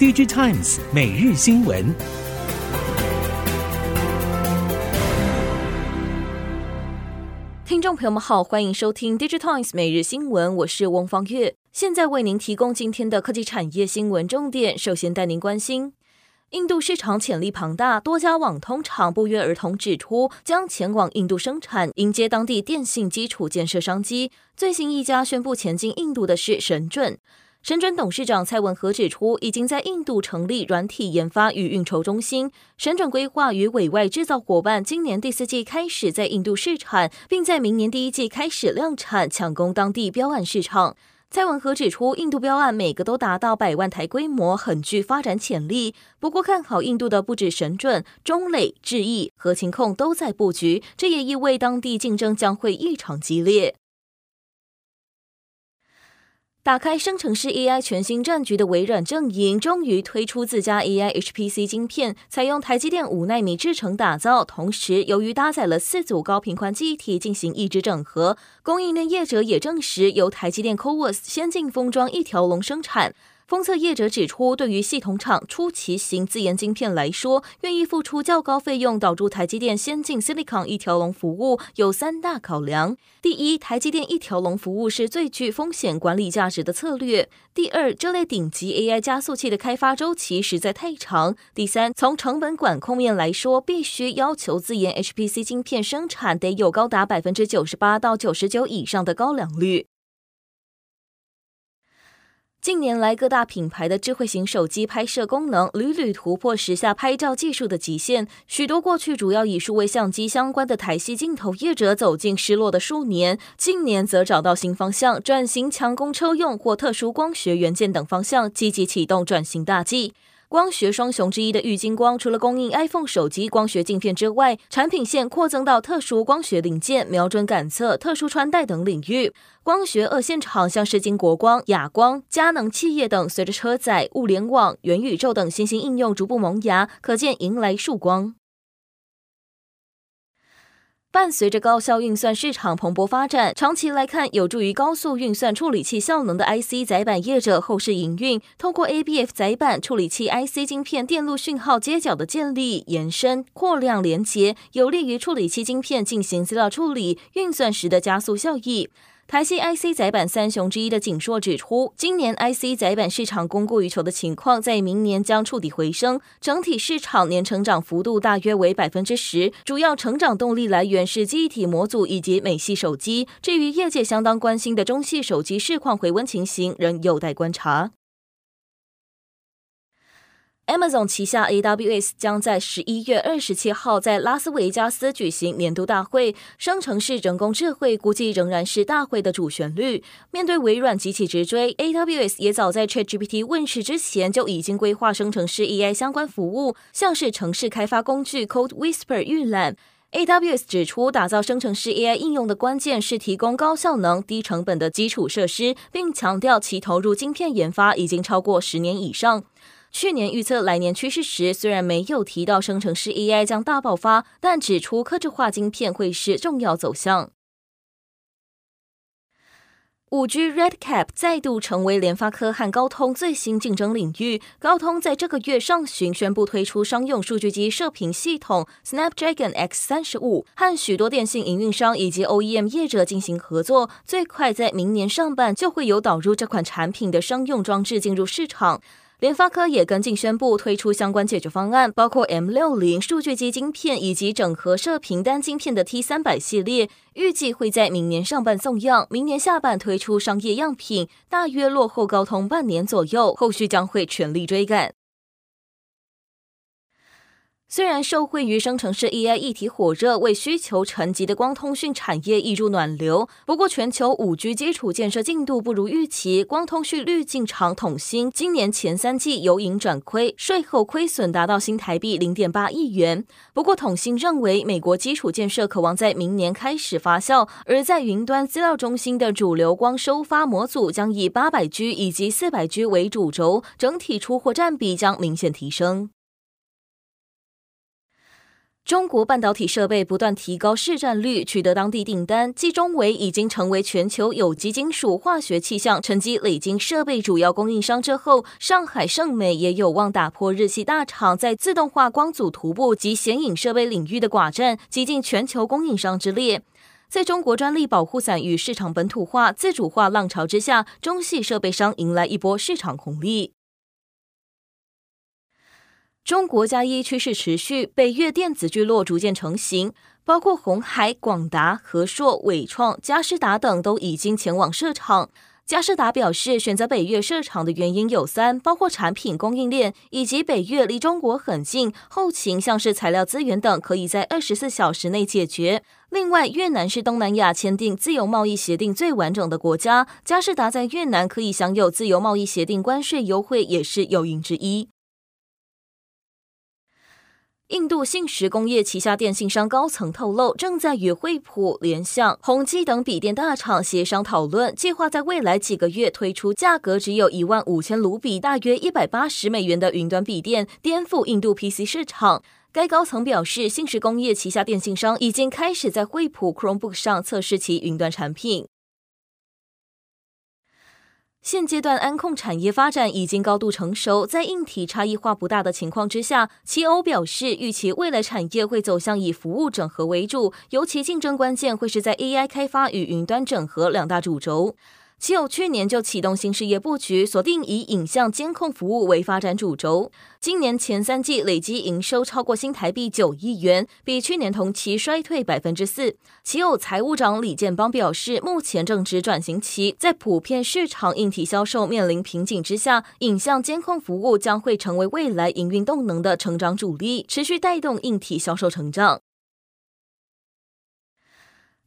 DigiTimes 每日新闻。听众朋友们好，欢迎收听 DigiTimes 每日新闻，我是翁方月，现在为您提供今天的科技产业新闻重点。首先带您关心。印度市场潜力庞大，多家网通厂不约而同指出将前往印度生产，迎接当地电信基础建设商机。最新一家宣布前进印度的是神准。神准董事长蔡文和指出，已经在印度成立软体研发与运筹中心。神准规划与委外制造伙伴今年第四季开始在印度试产，并在明年第一季开始量产，抢攻当地标案市场。蔡文和指出，印度标案每个都达到百万台规模，很具发展潜力。不过，看好印度的不止神准、中磊、智易和勤控都在布局，这也意味当地竞争将会异常激烈。打开生成式 AI 全新战局的微软阵营，终于推出自家 AI HPC 晶片，采用台积电五纳米制程打造。同时，由于搭载了四组高频宽记忆体进行异质整合，供应链业者也证实由台积电 CoWoS 先进封装一条龙生产。封测业者指出，对于系统厂出奇型自研晶片来说，愿意付出较高费用导入台积电先进 Silicon 一条龙服务，有三大考量：第一，台积电一条龙服务是最具风险管理价值的策略；第二，这类顶级 AI 加速器的开发周期实在太长；第三，从成本管控面来说，必须要求自研 HPC 晶片生产得有高达百分之九十八到九十九以上的高良率。近年来，各大品牌的智慧型手机拍摄功能屡屡突破时下拍照技术的极限，许多过去主要以数位相机相关的台系镜头业者走进失落的数年，近年则找到新方向，转型强攻车用或特殊光学元件等方向，积极启动转型大计。光学双雄之一的玉金光，除了供应 iPhone 手机光学镜片之外，产品线扩增到特殊光学零件、瞄准感测、特殊穿戴等领域。光学二线厂像是金国光、亚光、佳能企业等，随着车载、物联网、元宇宙等新兴应用逐步萌芽，可见迎来曙光。伴随着高效运算市场蓬勃发展，长期来看有助于高速运算处理器效能的 IC 载板业者后市营运，通过 ABF 载板处理器 IC 晶片电路讯号接角的建立、延伸、扩量连接，有利于处理器晶片进行资料处理、运算时的加速效益。台系 IC 载板三雄之一的景硕指出，今年 IC 载板市场供过于求的情况，在明年将触底回升，整体市场年成长幅度大约为百分之十，主要成长动力来源是记忆体模组以及美系手机。至于业界相当关心的中系手机市况回温情形，仍有待观察。Amazon 旗下 AWS 将在十一月二十七号在拉斯维加斯举行年度大会，生成式人工智慧估计仍然是大会的主旋律。面对微软急起直追，AWS 也早在 ChatGPT 问世之前就已经规划生成式 AI 相关服务，像是程式开发工具 Code Whisper 预览。AWS 指出，打造生成式 AI 应用的关键是提供高效能、低成本的基础设施，并强调其投入晶片研发已经超过十年以上。去年预测来年趋势时，虽然没有提到生成式 AI 将大爆发，但指出客制化晶片会是重要走向。五 G RedCap 再度成为联发科和高通最新竞争领域。高通在这个月上旬宣布推出商用数据机射频系统 Snapdragon X 三十五，和许多电信营运商以及 OEM 业者进行合作，最快在明年上半就会有导入这款产品的商用装置进入市场。联发科也跟进宣布推出相关解决方案，包括 M 六零数据机晶片以及整合射频单晶片的 T 三百系列，预计会在明年上半送样，明年下半推出商业样品，大约落后高通半年左右，后续将会全力追赶。虽然受惠于生成式 AI 议题火热，为需求沉寂的光通讯产业挹注暖流，不过全球五 G 基础建设进度不如预期，光通讯绿进厂统欣今年前三季由盈转亏，税后亏损达到新台币零点八亿元。不过统欣认为，美国基础建设可望在明年开始发酵，而在云端资料中心的主流光收发模组将以八百 G 以及四百 G 为主轴，整体出货占比将明显提升。中国半导体设备不断提高市占率，取得当地订单。继中微已经成为全球有机金属、化学气象、沉积累晶设备主要供应商之后，上海盛美也有望打破日系大厂在自动化光阻涂布及显影设备领域的寡占，挤进全球供应商之列。在中国专利保护伞与市场本土化、自主化浪潮之下，中系设备商迎来一波市场红利。中国加一趋势持续，北越电子聚落逐渐成型，包括鸿海、广达、和硕、伟创、嘉士达等都已经前往设厂。嘉士达表示，选择北越设厂的原因有三，包括产品供应链以及北越离中国很近，后勤像是材料资源等可以在二十四小时内解决。另外，越南是东南亚签订自由贸易协定最完整的国家，嘉士达在越南可以享有自由贸易协定关税优惠，也是诱因之一。印度信实工业旗下电信商高层透露，正在与惠普、联想、宏基等笔电大厂协商讨论，计划在未来几个月推出价格只有一万五千卢比（大约一百八十美元）的云端笔电，颠覆印度 PC 市场。该高层表示，信实工业旗下电信商已经开始在惠普 Chromebook 上测试其云端产品。现阶段，安控产业发展已经高度成熟，在硬体差异化不大的情况之下，奇欧表示，预期未来产业会走向以服务整合为主，尤其竞争关键会是在 AI 开发与云端整合两大主轴。奇欧去年就启动新事业布局，锁定以影像监控服务为发展主轴。今年前三季累计营收超过新台币九亿元，比去年同期衰退百分之四。奇欧财务长李建邦表示，目前正值转型期，在普遍市场硬体销售面临瓶颈之下，影像监控服务将会成为未来营运动能的成长主力，持续带动硬体销售成长。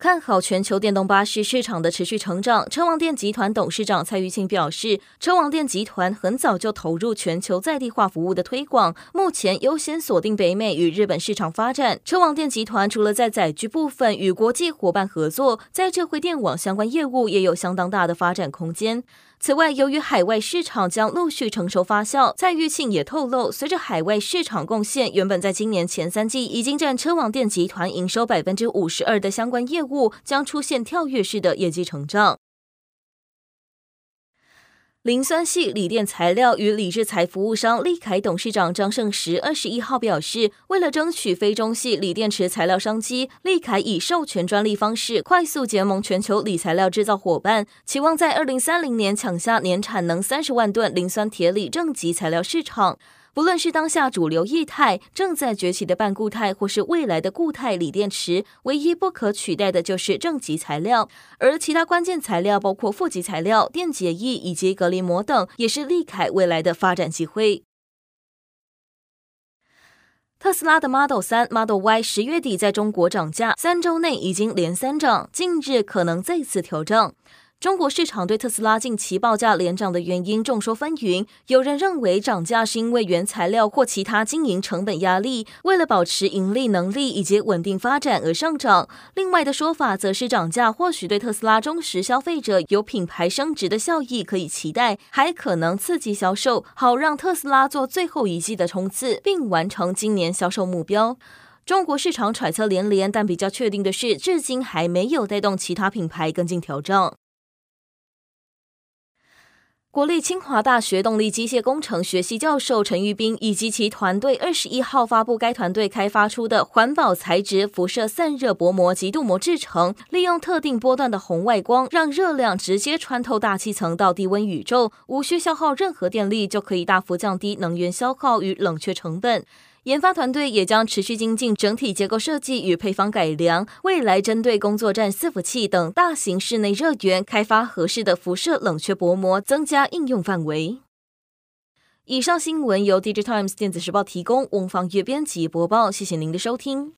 看好全球电动巴士市场的持续成长，车王电集团董事长蔡玉庆表示，车王电集团很早就投入全球在地化服务的推广，目前优先锁定北美与日本市场发展。车王电集团除了在载具部分与国际伙伴合作，在智慧电网相关业务也有相当大的发展空间。此外，由于海外市场将陆续成熟发酵，蔡玉庆也透露，随着海外市场贡献，原本在今年前三季已经占车网电集团营收百分之五十二的相关业务，将出现跳跃式的业绩成长。磷酸系锂电材料与锂制材服务商利凯董事长张胜石二十一号表示，为了争取非中系锂电池材料商机，利凯以授权专利方式快速结盟全球锂材料制造伙伴，期望在二零三零年抢下年产能三十万吨磷酸铁锂正极材料市场。不论是当下主流液态、正在崛起的半固态，或是未来的固态锂电池，唯一不可取代的就是正极材料。而其他关键材料，包括负极材料、电解液以及隔离膜等，也是利凯未来的发展机会。特斯拉的 Model 3、Model Y 十月底在中国涨价，三周内已经连三涨，近日可能再次调涨。中国市场对特斯拉近期报价连涨的原因众说纷纭，有人认为涨价是因为原材料或其他经营成本压力，为了保持盈利能力以及稳定发展而上涨；另外的说法则是涨价或许对特斯拉忠实消费者有品牌升值的效益可以期待，还可能刺激销售，好让特斯拉做最后一季的冲刺，并完成今年销售目标。中国市场揣测连连，但比较确定的是，至今还没有带动其他品牌跟进调整。国立清华大学动力机械工程学系教授陈玉斌以及其团队二十一号发布该团队开发出的环保材质辐射散热薄膜及镀膜制成，利用特定波段的红外光，让热量直接穿透大气层到低温宇宙，无需消耗任何电力，就可以大幅降低能源消耗与冷却成本。研发团队也将持续精进整体结构设计与配方改良，未来针对工作站伺服器等大型室内热源开发合适的辐射冷却薄膜，增加应用范围。以上新闻由 DigiTimes 电子时报提供，翁方月编辑播报，谢谢您的收听。